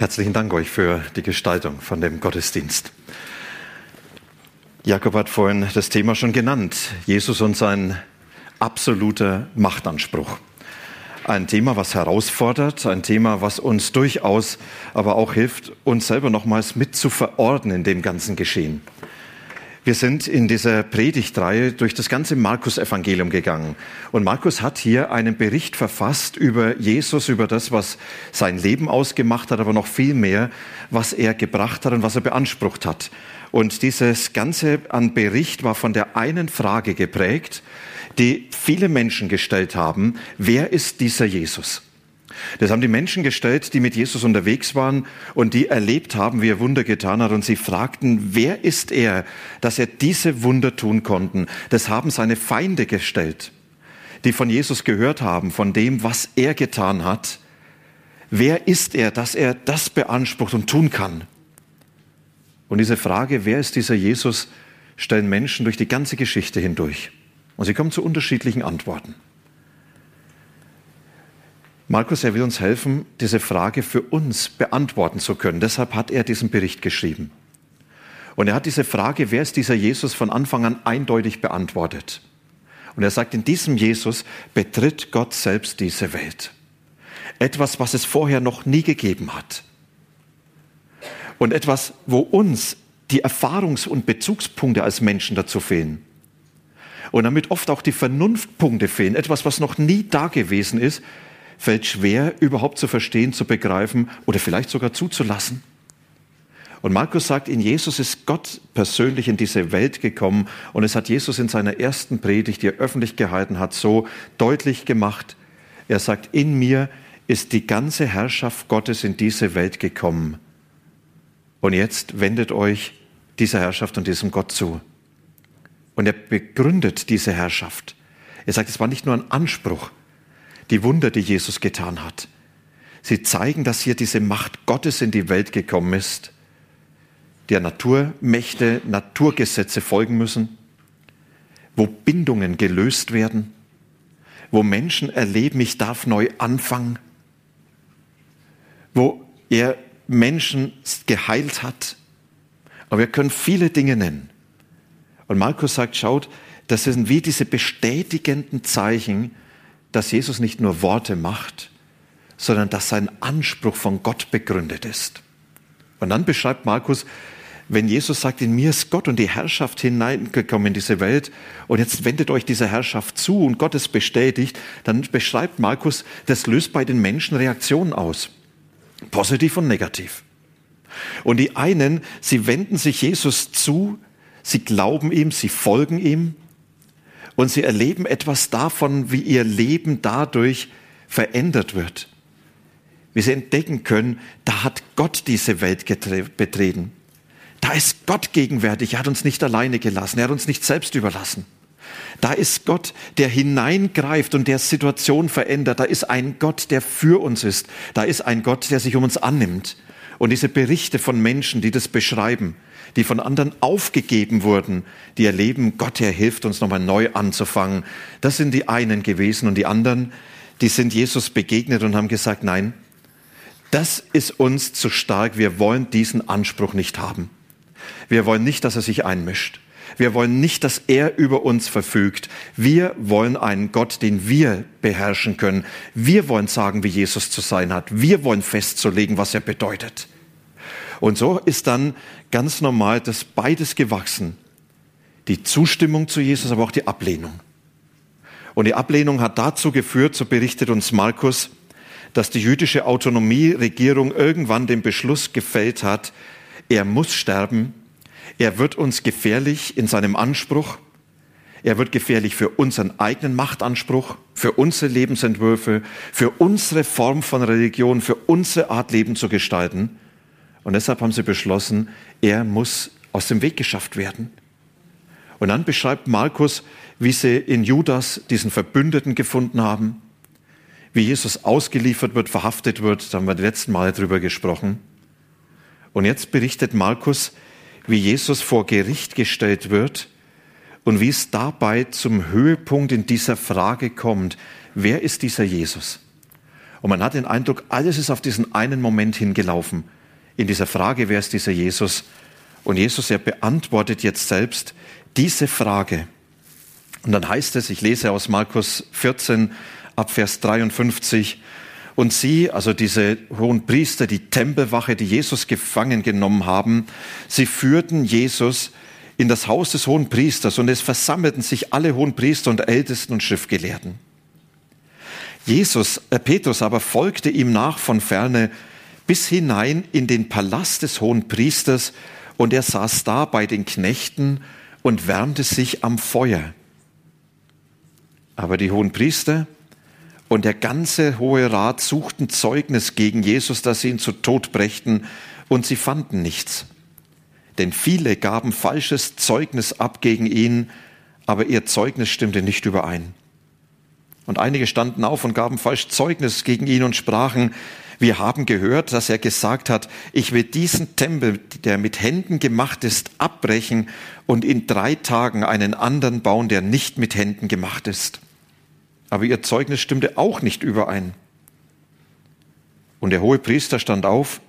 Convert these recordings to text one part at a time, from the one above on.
Herzlichen Dank euch für die Gestaltung von dem Gottesdienst. Jakob hat vorhin das Thema schon genannt. Jesus und sein absoluter Machtanspruch. Ein Thema, was herausfordert, ein Thema, was uns durchaus aber auch hilft, uns selber nochmals mit zu verordnen in dem ganzen Geschehen. Wir sind in dieser Predigtreihe durch das ganze Markus-Evangelium gegangen. Und Markus hat hier einen Bericht verfasst über Jesus, über das, was sein Leben ausgemacht hat, aber noch viel mehr, was er gebracht hat und was er beansprucht hat. Und dieses Ganze an Bericht war von der einen Frage geprägt, die viele Menschen gestellt haben. Wer ist dieser Jesus? Das haben die Menschen gestellt, die mit Jesus unterwegs waren und die erlebt haben, wie er Wunder getan hat. Und sie fragten, wer ist er, dass er diese Wunder tun konnten? Das haben seine Feinde gestellt, die von Jesus gehört haben, von dem, was er getan hat. Wer ist er, dass er das beansprucht und tun kann? Und diese Frage, wer ist dieser Jesus, stellen Menschen durch die ganze Geschichte hindurch. Und sie kommen zu unterschiedlichen Antworten. Markus, er will uns helfen, diese Frage für uns beantworten zu können. Deshalb hat er diesen Bericht geschrieben. Und er hat diese Frage, wer ist dieser Jesus, von Anfang an eindeutig beantwortet. Und er sagt, in diesem Jesus betritt Gott selbst diese Welt. Etwas, was es vorher noch nie gegeben hat. Und etwas, wo uns die Erfahrungs- und Bezugspunkte als Menschen dazu fehlen. Und damit oft auch die Vernunftpunkte fehlen. Etwas, was noch nie da gewesen ist, fällt schwer überhaupt zu verstehen, zu begreifen oder vielleicht sogar zuzulassen. Und Markus sagt, in Jesus ist Gott persönlich in diese Welt gekommen und es hat Jesus in seiner ersten Predigt, die er öffentlich gehalten hat, so deutlich gemacht. Er sagt, in mir ist die ganze Herrschaft Gottes in diese Welt gekommen. Und jetzt wendet euch dieser Herrschaft und diesem Gott zu. Und er begründet diese Herrschaft. Er sagt, es war nicht nur ein Anspruch, die Wunder, die Jesus getan hat. Sie zeigen, dass hier diese Macht Gottes in die Welt gekommen ist, der Naturmächte, Naturgesetze folgen müssen, wo Bindungen gelöst werden, wo Menschen erleben, ich darf neu anfangen, wo er Menschen geheilt hat. Aber wir können viele Dinge nennen. Und Markus sagt, schaut, das sind wie diese bestätigenden Zeichen, dass Jesus nicht nur Worte macht, sondern dass sein Anspruch von Gott begründet ist. Und dann beschreibt Markus, wenn Jesus sagt, in mir ist Gott und die Herrschaft hineingekommen in diese Welt und jetzt wendet euch dieser Herrschaft zu und Gott es bestätigt, dann beschreibt Markus, das löst bei den Menschen Reaktionen aus. Positiv und negativ. Und die einen, sie wenden sich Jesus zu, sie glauben ihm, sie folgen ihm, und sie erleben etwas davon, wie ihr Leben dadurch verändert wird. Wie sie entdecken können, da hat Gott diese Welt betreten. Da ist Gott gegenwärtig. Er hat uns nicht alleine gelassen. Er hat uns nicht selbst überlassen. Da ist Gott, der hineingreift und der Situation verändert. Da ist ein Gott, der für uns ist. Da ist ein Gott, der sich um uns annimmt. Und diese Berichte von Menschen, die das beschreiben, die von anderen aufgegeben wurden, die erleben, Gott, er hilft uns nochmal neu anzufangen. Das sind die einen gewesen und die anderen, die sind Jesus begegnet und haben gesagt, nein, das ist uns zu stark, wir wollen diesen Anspruch nicht haben. Wir wollen nicht, dass er sich einmischt. Wir wollen nicht, dass er über uns verfügt. Wir wollen einen Gott, den wir beherrschen können. Wir wollen sagen, wie Jesus zu sein hat. Wir wollen festzulegen, was er bedeutet. Und so ist dann ganz normal das beides gewachsen. Die Zustimmung zu Jesus, aber auch die Ablehnung. Und die Ablehnung hat dazu geführt, so berichtet uns Markus, dass die jüdische Autonomieregierung irgendwann den Beschluss gefällt hat, er muss sterben, er wird uns gefährlich in seinem Anspruch, er wird gefährlich für unseren eigenen Machtanspruch, für unsere Lebensentwürfe, für unsere Form von Religion, für unsere Art Leben zu gestalten. Und deshalb haben sie beschlossen, er muss aus dem Weg geschafft werden. Und dann beschreibt Markus, wie sie in Judas diesen Verbündeten gefunden haben, wie Jesus ausgeliefert wird, verhaftet wird, da haben wir die letzten Male drüber gesprochen. Und jetzt berichtet Markus, wie Jesus vor Gericht gestellt wird und wie es dabei zum Höhepunkt in dieser Frage kommt, wer ist dieser Jesus? Und man hat den Eindruck, alles ist auf diesen einen Moment hingelaufen. In dieser Frage, wer ist dieser Jesus? Und Jesus, er beantwortet jetzt selbst diese Frage. Und dann heißt es, ich lese aus Markus 14 ab Vers 53, und sie, also diese hohen Priester, die Tempelwache, die Jesus gefangen genommen haben, sie führten Jesus in das Haus des hohen Priesters und es versammelten sich alle hohen Priester und Ältesten und Schriftgelehrten. Jesus, äh, Petrus aber folgte ihm nach von ferne bis hinein in den Palast des hohen Priesters und er saß da bei den Knechten und wärmte sich am Feuer. Aber die hohen Priester und der ganze Hohe Rat suchten Zeugnis gegen Jesus, dass sie ihn zu Tod brächten, und sie fanden nichts. Denn viele gaben falsches Zeugnis ab gegen ihn, aber ihr Zeugnis stimmte nicht überein. Und einige standen auf und gaben falsch Zeugnis gegen ihn und sprachen, wir haben gehört, dass er gesagt hat, ich will diesen Tempel, der mit Händen gemacht ist, abbrechen und in drei Tagen einen anderen bauen, der nicht mit Händen gemacht ist. Aber ihr Zeugnis stimmte auch nicht überein. Und der hohe Priester stand auf,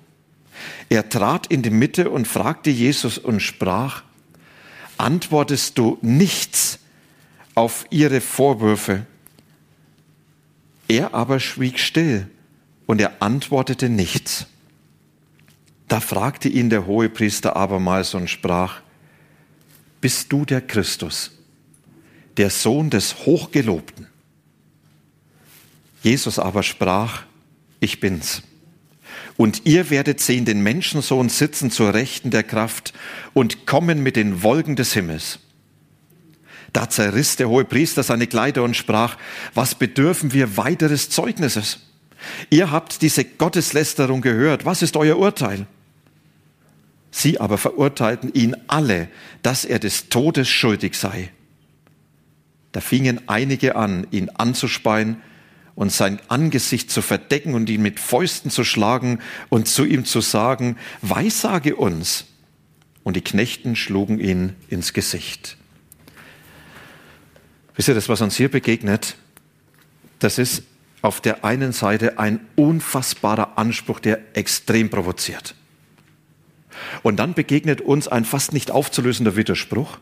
er trat in die Mitte und fragte Jesus und sprach, antwortest du nichts auf ihre Vorwürfe? Er aber schwieg still und er antwortete nichts. Da fragte ihn der Hohepriester abermals und sprach, Bist du der Christus, der Sohn des Hochgelobten? Jesus aber sprach, Ich bin's. Und ihr werdet sehen den Menschensohn sitzen zur Rechten der Kraft und kommen mit den Wolken des Himmels. Da zerriss der hohe Priester seine Kleider und sprach, was bedürfen wir weiteres Zeugnisses? Ihr habt diese Gotteslästerung gehört. Was ist euer Urteil? Sie aber verurteilten ihn alle, dass er des Todes schuldig sei. Da fingen einige an, ihn anzuspeien und sein Angesicht zu verdecken und ihn mit Fäusten zu schlagen und zu ihm zu sagen, Weissage uns. Und die Knechten schlugen ihn ins Gesicht. Wisst ihr, das, was uns hier begegnet, das ist auf der einen Seite ein unfassbarer Anspruch, der extrem provoziert. Und dann begegnet uns ein fast nicht aufzulösender Widerspruch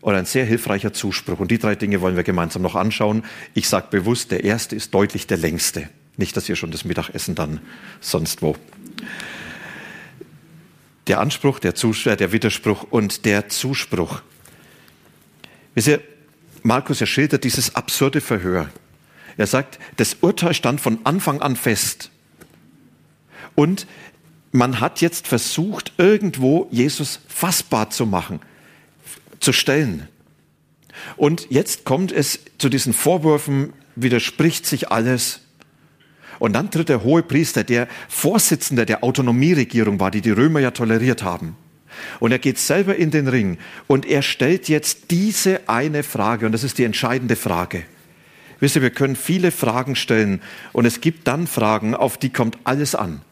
und ein sehr hilfreicher Zuspruch. Und die drei Dinge wollen wir gemeinsam noch anschauen. Ich sage bewusst, der erste ist deutlich der längste. Nicht, dass ihr schon das Mittagessen dann sonst wo. Der Anspruch, der, Zus der Widerspruch und der Zuspruch. Wisst ihr, Markus, er schildert dieses absurde Verhör. Er sagt, das Urteil stand von Anfang an fest. Und man hat jetzt versucht, irgendwo Jesus fassbar zu machen, zu stellen. Und jetzt kommt es zu diesen Vorwürfen, widerspricht sich alles. Und dann tritt der hohe Priester, der Vorsitzender der Autonomieregierung war, die die Römer ja toleriert haben. Und er geht selber in den Ring und er stellt jetzt diese eine Frage, und das ist die entscheidende Frage. Wisst ihr, wir können viele Fragen stellen und es gibt dann Fragen, auf die kommt alles an.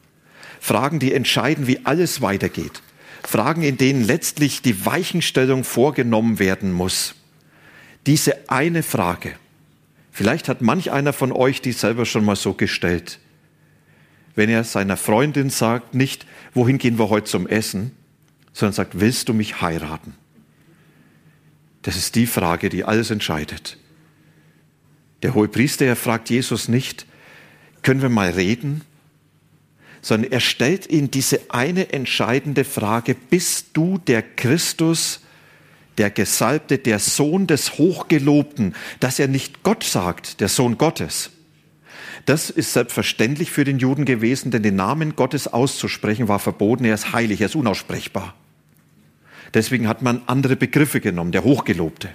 Fragen, die entscheiden, wie alles weitergeht. Fragen, in denen letztlich die Weichenstellung vorgenommen werden muss. Diese eine Frage. Vielleicht hat manch einer von euch die selber schon mal so gestellt. Wenn er seiner Freundin sagt, nicht, wohin gehen wir heute zum Essen, sondern sagt, willst du mich heiraten? Das ist die Frage, die alles entscheidet. Der hohe Priester, er fragt Jesus nicht, können wir mal reden? Sondern er stellt ihn diese eine entscheidende Frage, bist du der Christus, der Gesalbte, der Sohn des Hochgelobten, dass er nicht Gott sagt, der Sohn Gottes. Das ist selbstverständlich für den Juden gewesen, denn den Namen Gottes auszusprechen war verboten, er ist heilig, er ist unaussprechbar. Deswegen hat man andere Begriffe genommen, der Hochgelobte.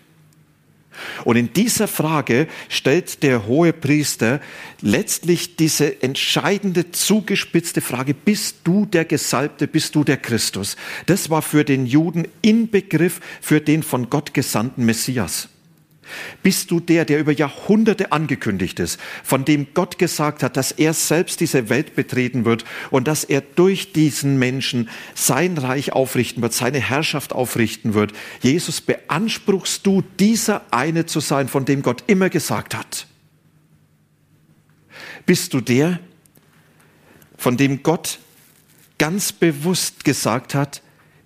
Und in dieser Frage stellt der hohe Priester letztlich diese entscheidende, zugespitzte Frage, bist du der Gesalbte, bist du der Christus? Das war für den Juden Inbegriff für den von Gott gesandten Messias. Bist du der, der über Jahrhunderte angekündigt ist, von dem Gott gesagt hat, dass er selbst diese Welt betreten wird und dass er durch diesen Menschen sein Reich aufrichten wird, seine Herrschaft aufrichten wird? Jesus, beanspruchst du, dieser eine zu sein, von dem Gott immer gesagt hat? Bist du der, von dem Gott ganz bewusst gesagt hat,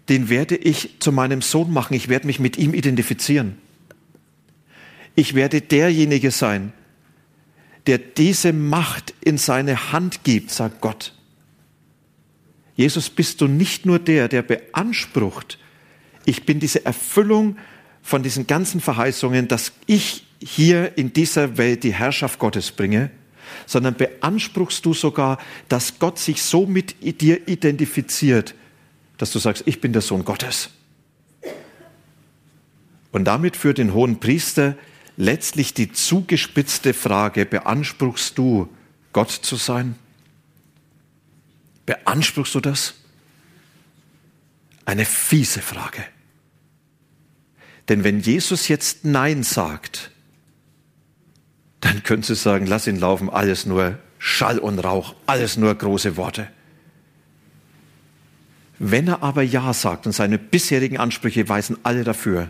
den werde ich zu meinem Sohn machen, ich werde mich mit ihm identifizieren? Ich werde derjenige sein, der diese Macht in seine Hand gibt, sagt Gott. Jesus, bist du nicht nur der, der beansprucht, ich bin diese Erfüllung von diesen ganzen Verheißungen, dass ich hier in dieser Welt die Herrschaft Gottes bringe, sondern beanspruchst du sogar, dass Gott sich so mit dir identifiziert, dass du sagst, ich bin der Sohn Gottes. Und damit für den hohen Priester letztlich die zugespitzte Frage, beanspruchst du, Gott zu sein? Beanspruchst du das? Eine fiese Frage. Denn wenn Jesus jetzt Nein sagt, dann könntest du sagen, lass ihn laufen, alles nur Schall und Rauch, alles nur große Worte. Wenn er aber Ja sagt und seine bisherigen Ansprüche weisen alle dafür,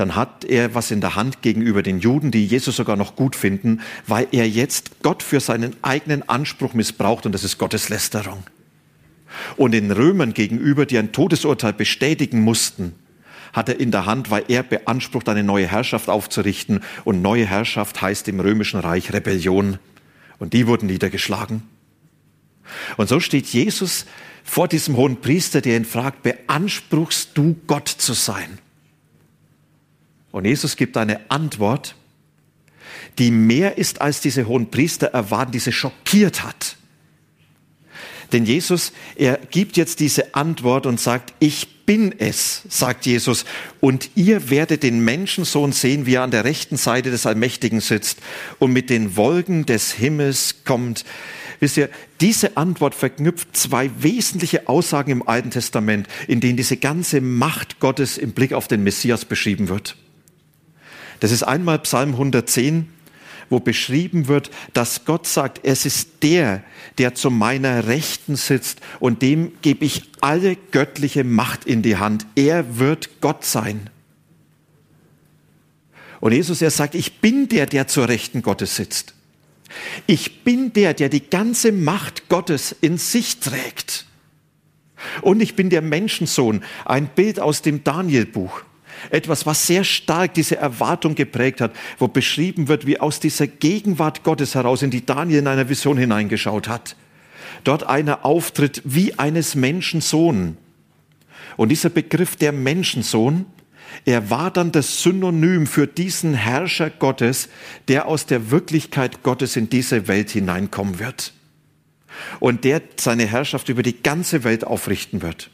dann hat er was in der Hand gegenüber den Juden, die Jesus sogar noch gut finden, weil er jetzt Gott für seinen eigenen Anspruch missbraucht und das ist Gotteslästerung. Und den Römern gegenüber, die ein Todesurteil bestätigen mussten, hat er in der Hand, weil er beansprucht, eine neue Herrschaft aufzurichten. Und neue Herrschaft heißt im römischen Reich Rebellion. Und die wurden niedergeschlagen. Und so steht Jesus vor diesem hohen Priester, der ihn fragt, beanspruchst du Gott zu sein? Und Jesus gibt eine Antwort, die mehr ist, als diese hohen Priester erwarten, die sie schockiert hat. Denn Jesus, er gibt jetzt diese Antwort und sagt, ich bin es, sagt Jesus, und ihr werdet den Menschensohn sehen, wie er an der rechten Seite des Allmächtigen sitzt und mit den Wolken des Himmels kommt. Wisst ihr, diese Antwort verknüpft zwei wesentliche Aussagen im Alten Testament, in denen diese ganze Macht Gottes im Blick auf den Messias beschrieben wird. Das ist einmal Psalm 110, wo beschrieben wird, dass Gott sagt, es ist der, der zu meiner Rechten sitzt und dem gebe ich alle göttliche Macht in die Hand. Er wird Gott sein. Und Jesus, er sagt, ich bin der, der zur Rechten Gottes sitzt. Ich bin der, der die ganze Macht Gottes in sich trägt. Und ich bin der Menschensohn, ein Bild aus dem Danielbuch. Etwas, was sehr stark diese Erwartung geprägt hat, wo beschrieben wird, wie aus dieser Gegenwart Gottes heraus, in die Daniel in einer Vision hineingeschaut hat. Dort einer auftritt wie eines Menschensohn. Und dieser Begriff der Menschensohn, er war dann das Synonym für diesen Herrscher Gottes, der aus der Wirklichkeit Gottes in diese Welt hineinkommen wird. Und der seine Herrschaft über die ganze Welt aufrichten wird.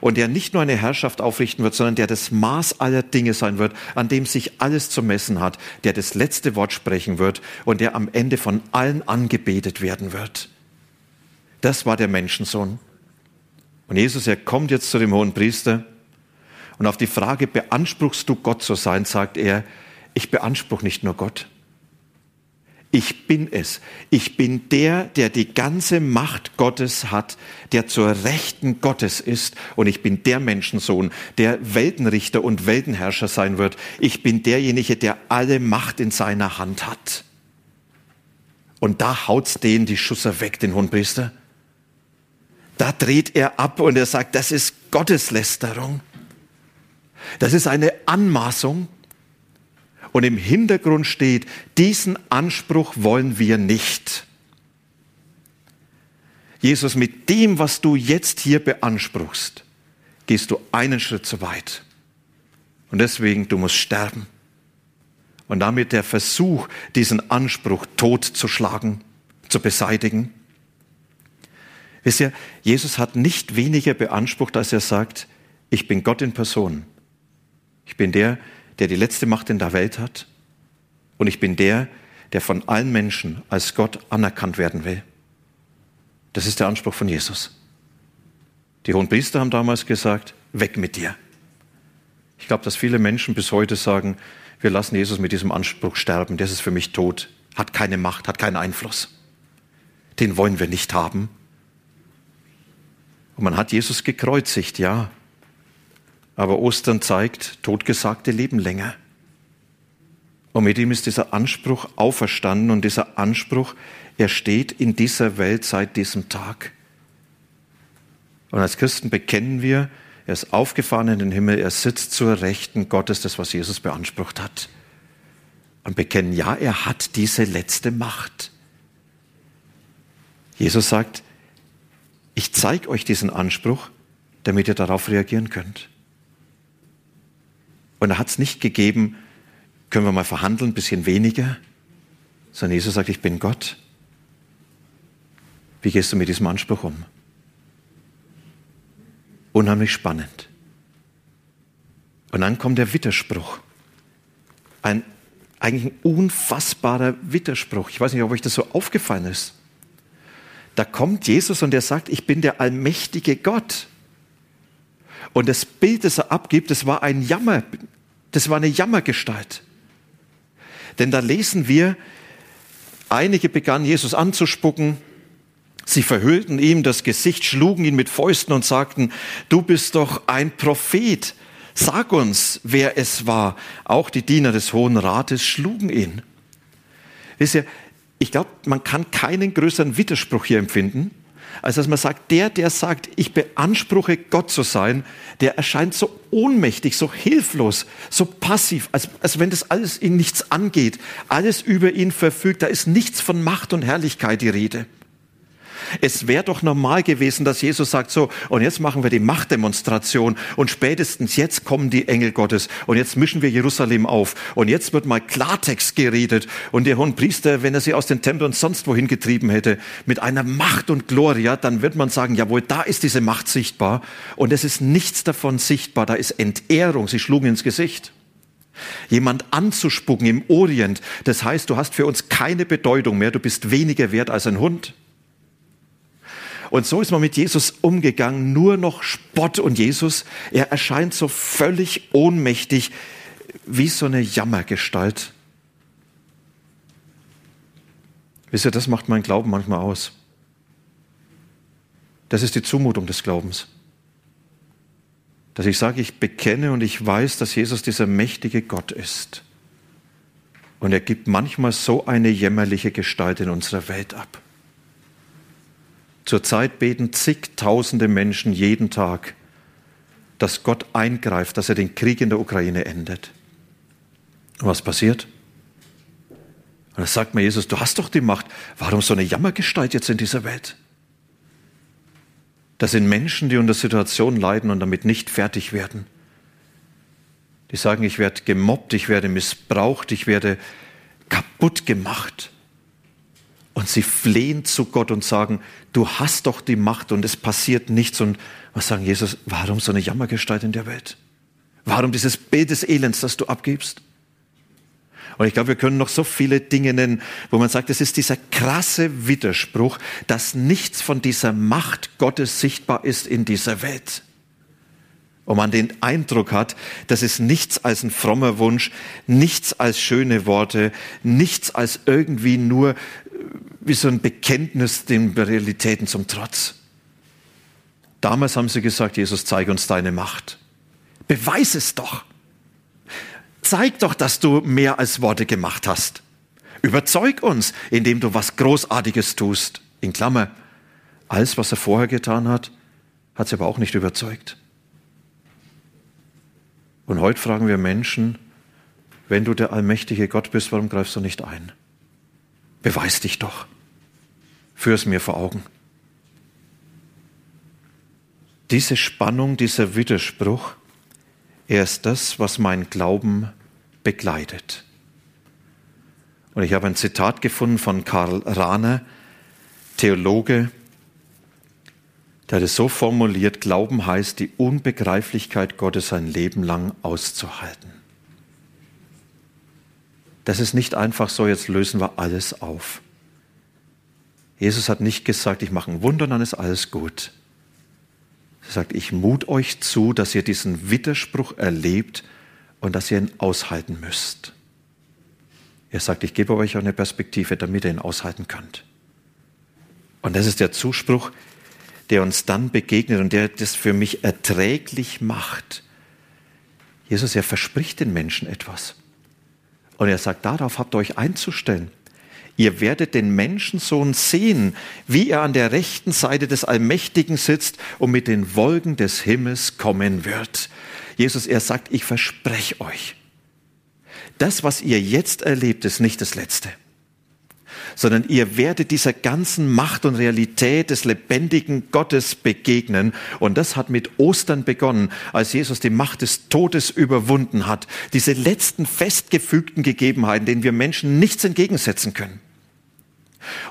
Und der nicht nur eine Herrschaft aufrichten wird, sondern der das Maß aller Dinge sein wird, an dem sich alles zu messen hat, der das letzte Wort sprechen wird und der am Ende von allen angebetet werden wird. Das war der Menschensohn. Und Jesus, er kommt jetzt zu dem hohen Priester und auf die Frage, beanspruchst du Gott zu sein, sagt er, ich beanspruche nicht nur Gott, ich bin es. Ich bin der, der die ganze Macht Gottes hat, der zur Rechten Gottes ist. Und ich bin der Menschensohn, der Weltenrichter und Weltenherrscher sein wird. Ich bin derjenige, der alle Macht in seiner Hand hat. Und da haut's den die Schusser weg, den Hohenpriester. Da dreht er ab und er sagt, das ist Gotteslästerung. Das ist eine Anmaßung und im Hintergrund steht, diesen Anspruch wollen wir nicht. Jesus, mit dem, was du jetzt hier beanspruchst, gehst du einen Schritt zu weit. Und deswegen, du musst sterben. Und damit der Versuch, diesen Anspruch tot zu zu beseitigen. Wisst ihr, Jesus hat nicht weniger beansprucht, als er sagt, ich bin Gott in Person. Ich bin der, der die letzte Macht in der Welt hat. Und ich bin der, der von allen Menschen als Gott anerkannt werden will. Das ist der Anspruch von Jesus. Die hohen Priester haben damals gesagt, weg mit dir. Ich glaube, dass viele Menschen bis heute sagen, wir lassen Jesus mit diesem Anspruch sterben, das ist für mich tot, hat keine Macht, hat keinen Einfluss. Den wollen wir nicht haben. Und man hat Jesus gekreuzigt, ja. Aber Ostern zeigt, Totgesagte leben länger. Und mit ihm ist dieser Anspruch auferstanden und dieser Anspruch, er steht in dieser Welt seit diesem Tag. Und als Christen bekennen wir, er ist aufgefahren in den Himmel, er sitzt zur Rechten Gottes, das was Jesus beansprucht hat. Und bekennen, ja, er hat diese letzte Macht. Jesus sagt, ich zeige euch diesen Anspruch, damit ihr darauf reagieren könnt. Und er hat es nicht gegeben, können wir mal verhandeln, ein bisschen weniger, sondern Jesus sagt, ich bin Gott. Wie gehst du mit diesem Anspruch um? Unheimlich spannend. Und dann kommt der Widerspruch. Ein eigentlich ein unfassbarer Widerspruch. Ich weiß nicht, ob euch das so aufgefallen ist. Da kommt Jesus und er sagt, ich bin der allmächtige Gott. Und das Bild, das er abgibt, das war ein Jammer, das war eine Jammergestalt. Denn da lesen wir, einige begannen Jesus anzuspucken, sie verhüllten ihm das Gesicht, schlugen ihn mit Fäusten und sagten, du bist doch ein Prophet, sag uns, wer es war. Auch die Diener des Hohen Rates schlugen ihn. Wisst ihr, ich glaube, man kann keinen größeren Widerspruch hier empfinden, als dass man sagt, der, der sagt, ich beanspruche Gott zu sein, der erscheint so ohnmächtig, so hilflos, so passiv, als, als wenn das alles ihn nichts angeht, alles über ihn verfügt, da ist nichts von Macht und Herrlichkeit die Rede. Es wäre doch normal gewesen, dass Jesus sagt, so, und jetzt machen wir die Machtdemonstration und spätestens jetzt kommen die Engel Gottes und jetzt mischen wir Jerusalem auf und jetzt wird mal Klartext geredet und der hohen Priester, wenn er sie aus den Tempeln und sonst wohin getrieben hätte, mit einer Macht und Gloria, dann wird man sagen, jawohl, da ist diese Macht sichtbar und es ist nichts davon sichtbar, da ist Entehrung, sie schlugen ins Gesicht jemand anzuspucken im Orient. Das heißt, du hast für uns keine Bedeutung mehr, du bist weniger wert als ein Hund. Und so ist man mit Jesus umgegangen, nur noch Spott. Und Jesus, er erscheint so völlig ohnmächtig, wie so eine Jammergestalt. Wisst ihr, das macht mein Glauben manchmal aus. Das ist die Zumutung des Glaubens. Dass ich sage, ich bekenne und ich weiß, dass Jesus dieser mächtige Gott ist. Und er gibt manchmal so eine jämmerliche Gestalt in unserer Welt ab. Zurzeit beten zigtausende Menschen jeden Tag, dass Gott eingreift, dass er den Krieg in der Ukraine endet. Und was passiert? Und da sagt mir Jesus, du hast doch die Macht. Warum so eine Jammergestalt jetzt in dieser Welt? Das sind Menschen, die unter Situationen leiden und damit nicht fertig werden. Die sagen, ich werde gemobbt, ich werde missbraucht, ich werde kaputt gemacht. Und sie flehen zu Gott und sagen, du hast doch die Macht und es passiert nichts. Und was sagen Jesus, warum so eine Jammergestalt in der Welt? Warum dieses Bild des Elends, das du abgibst? Und ich glaube, wir können noch so viele Dinge nennen, wo man sagt, es ist dieser krasse Widerspruch, dass nichts von dieser Macht Gottes sichtbar ist in dieser Welt. Und man den Eindruck hat, das ist nichts als ein frommer Wunsch, nichts als schöne Worte, nichts als irgendwie nur wie so ein Bekenntnis den Realitäten zum Trotz. Damals haben sie gesagt, Jesus, zeige uns deine Macht. Beweis es doch. Zeig doch, dass du mehr als Worte gemacht hast. Überzeug uns, indem du was Großartiges tust. In Klammer, alles, was er vorher getan hat, hat sie aber auch nicht überzeugt. Und heute fragen wir Menschen, wenn du der allmächtige Gott bist, warum greifst du nicht ein? Beweis dich doch. Führ es mir vor Augen. Diese Spannung, dieser Widerspruch, er ist das, was mein Glauben begleitet. Und ich habe ein Zitat gefunden von Karl Rahner, Theologe, der es so formuliert, Glauben heißt, die Unbegreiflichkeit Gottes ein Leben lang auszuhalten. Das ist nicht einfach so, jetzt lösen wir alles auf. Jesus hat nicht gesagt, ich mache ein Wunder, dann ist alles gut. Er sagt, ich mut euch zu, dass ihr diesen Widerspruch erlebt und dass ihr ihn aushalten müsst. Er sagt, ich gebe euch eine Perspektive, damit ihr ihn aushalten könnt. Und das ist der Zuspruch, der uns dann begegnet und der das für mich erträglich macht. Jesus, er verspricht den Menschen etwas. Und er sagt, darauf habt ihr euch einzustellen. Ihr werdet den Menschensohn sehen, wie er an der rechten Seite des Allmächtigen sitzt und mit den Wolken des Himmels kommen wird. Jesus, er sagt, ich verspreche euch, das, was ihr jetzt erlebt, ist nicht das Letzte sondern ihr werdet dieser ganzen Macht und Realität des lebendigen Gottes begegnen. Und das hat mit Ostern begonnen, als Jesus die Macht des Todes überwunden hat. Diese letzten festgefügten Gegebenheiten, denen wir Menschen nichts entgegensetzen können.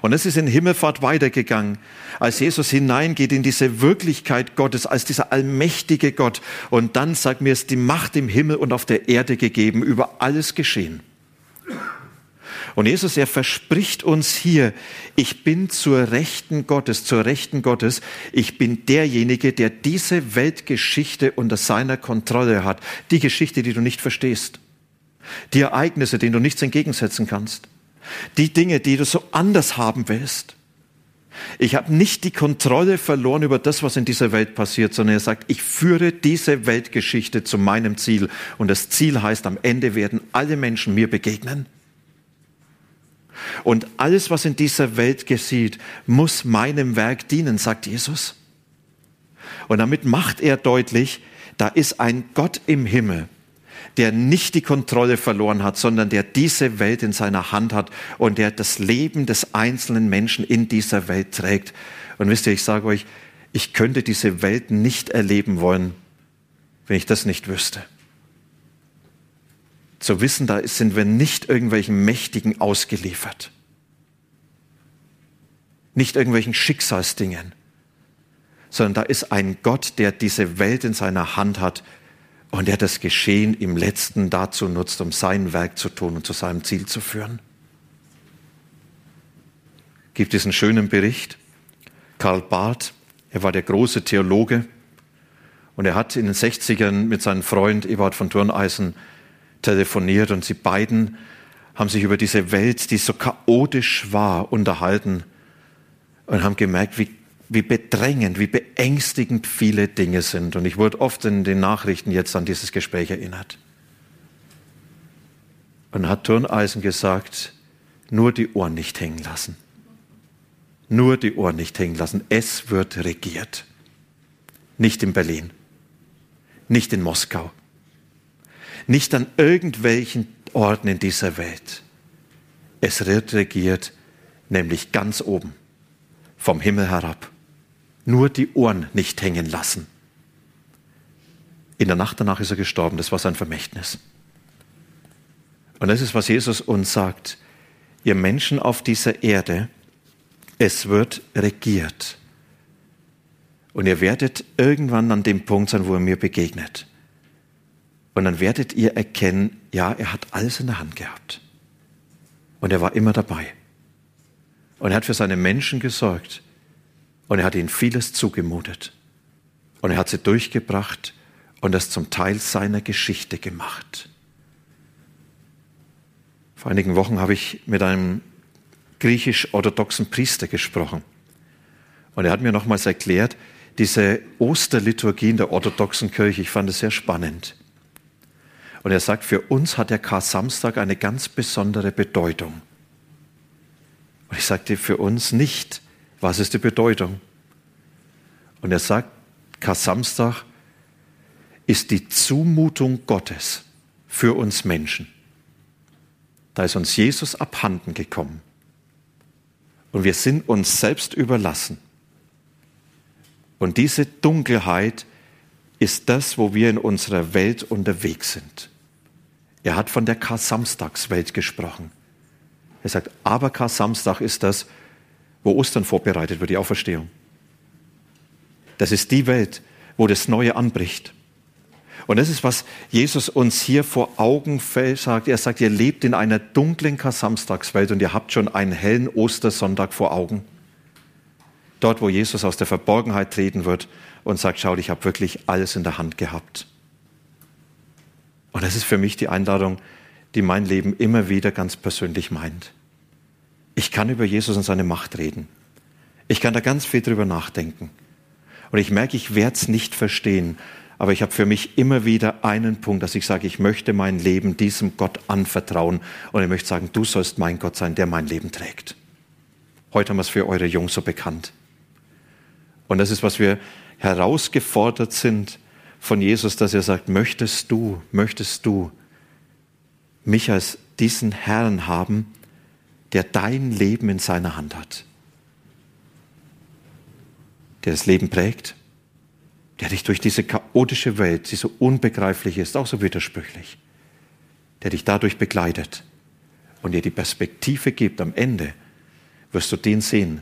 Und es ist in Himmelfahrt weitergegangen, als Jesus hineingeht in diese Wirklichkeit Gottes, als dieser allmächtige Gott. Und dann sagt mir, es die Macht im Himmel und auf der Erde gegeben, über alles geschehen. Und Jesus, er verspricht uns hier, ich bin zur Rechten Gottes, zur Rechten Gottes. Ich bin derjenige, der diese Weltgeschichte unter seiner Kontrolle hat. Die Geschichte, die du nicht verstehst. Die Ereignisse, denen du nichts entgegensetzen kannst. Die Dinge, die du so anders haben willst. Ich habe nicht die Kontrolle verloren über das, was in dieser Welt passiert, sondern er sagt, ich führe diese Weltgeschichte zu meinem Ziel. Und das Ziel heißt, am Ende werden alle Menschen mir begegnen. Und alles, was in dieser Welt geschieht, muss meinem Werk dienen, sagt Jesus. Und damit macht er deutlich, da ist ein Gott im Himmel, der nicht die Kontrolle verloren hat, sondern der diese Welt in seiner Hand hat und der das Leben des einzelnen Menschen in dieser Welt trägt. Und wisst ihr, ich sage euch, ich könnte diese Welt nicht erleben wollen, wenn ich das nicht wüsste zu wissen, da sind wir nicht irgendwelchen Mächtigen ausgeliefert. Nicht irgendwelchen Schicksalsdingen, sondern da ist ein Gott, der diese Welt in seiner Hand hat und der das Geschehen im letzten dazu nutzt, um sein Werk zu tun und zu seinem Ziel zu führen. Gibt diesen schönen Bericht. Karl Barth, er war der große Theologe und er hat in den 60ern mit seinem Freund Eberhard von Turneisen telefoniert und sie beiden haben sich über diese Welt, die so chaotisch war, unterhalten und haben gemerkt, wie, wie bedrängend, wie beängstigend viele Dinge sind. Und ich wurde oft in den Nachrichten jetzt an dieses Gespräch erinnert. Und hat Turneisen gesagt, nur die Ohren nicht hängen lassen. Nur die Ohren nicht hängen lassen. Es wird regiert. Nicht in Berlin. Nicht in Moskau nicht an irgendwelchen Orten in dieser Welt. Es wird regiert, nämlich ganz oben, vom Himmel herab. Nur die Ohren nicht hängen lassen. In der Nacht danach ist er gestorben, das war sein Vermächtnis. Und das ist, was Jesus uns sagt. Ihr Menschen auf dieser Erde, es wird regiert. Und ihr werdet irgendwann an dem Punkt sein, wo er mir begegnet. Und dann werdet ihr erkennen, ja, er hat alles in der Hand gehabt. Und er war immer dabei. Und er hat für seine Menschen gesorgt. Und er hat ihnen vieles zugemutet. Und er hat sie durchgebracht und das zum Teil seiner Geschichte gemacht. Vor einigen Wochen habe ich mit einem griechisch-orthodoxen Priester gesprochen. Und er hat mir nochmals erklärt, diese Osterliturgie in der orthodoxen Kirche, ich fand es sehr spannend. Und er sagt, für uns hat der Kar-Samstag eine ganz besondere Bedeutung. Und ich sagte, für uns nicht. Was ist die Bedeutung? Und er sagt, Kar-Samstag ist die Zumutung Gottes für uns Menschen. Da ist uns Jesus abhanden gekommen. Und wir sind uns selbst überlassen. Und diese Dunkelheit ist das, wo wir in unserer Welt unterwegs sind. Er hat von der Kar-Samstagswelt gesprochen. Er sagt, aber Kar-Samstag ist das, wo Ostern vorbereitet wird, die Auferstehung. Das ist die Welt, wo das Neue anbricht. Und das ist, was Jesus uns hier vor Augen sagt. Er sagt, ihr lebt in einer dunklen Kasamstagswelt und ihr habt schon einen hellen Ostersonntag vor Augen. Dort, wo Jesus aus der Verborgenheit treten wird und sagt, schau, ich habe wirklich alles in der Hand gehabt. Und das ist für mich die Einladung, die mein Leben immer wieder ganz persönlich meint. Ich kann über Jesus und seine Macht reden. Ich kann da ganz viel drüber nachdenken. Und ich merke, ich werde es nicht verstehen, aber ich habe für mich immer wieder einen Punkt, dass ich sage, ich möchte mein Leben diesem Gott anvertrauen und ich möchte sagen, du sollst mein Gott sein, der mein Leben trägt. Heute haben wir es für eure Jungs so bekannt. Und das ist, was wir herausgefordert sind von Jesus, dass er sagt, möchtest du, möchtest du mich als diesen Herrn haben, der dein Leben in seiner Hand hat, der das Leben prägt, der dich durch diese chaotische Welt, die so unbegreiflich ist, auch so widersprüchlich, der dich dadurch begleitet und dir die Perspektive gibt, am Ende wirst du den sehen,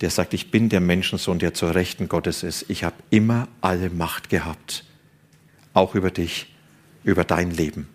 der sagt, ich bin der Menschensohn, der zur Rechten Gottes ist. Ich habe immer alle Macht gehabt, auch über dich, über dein Leben.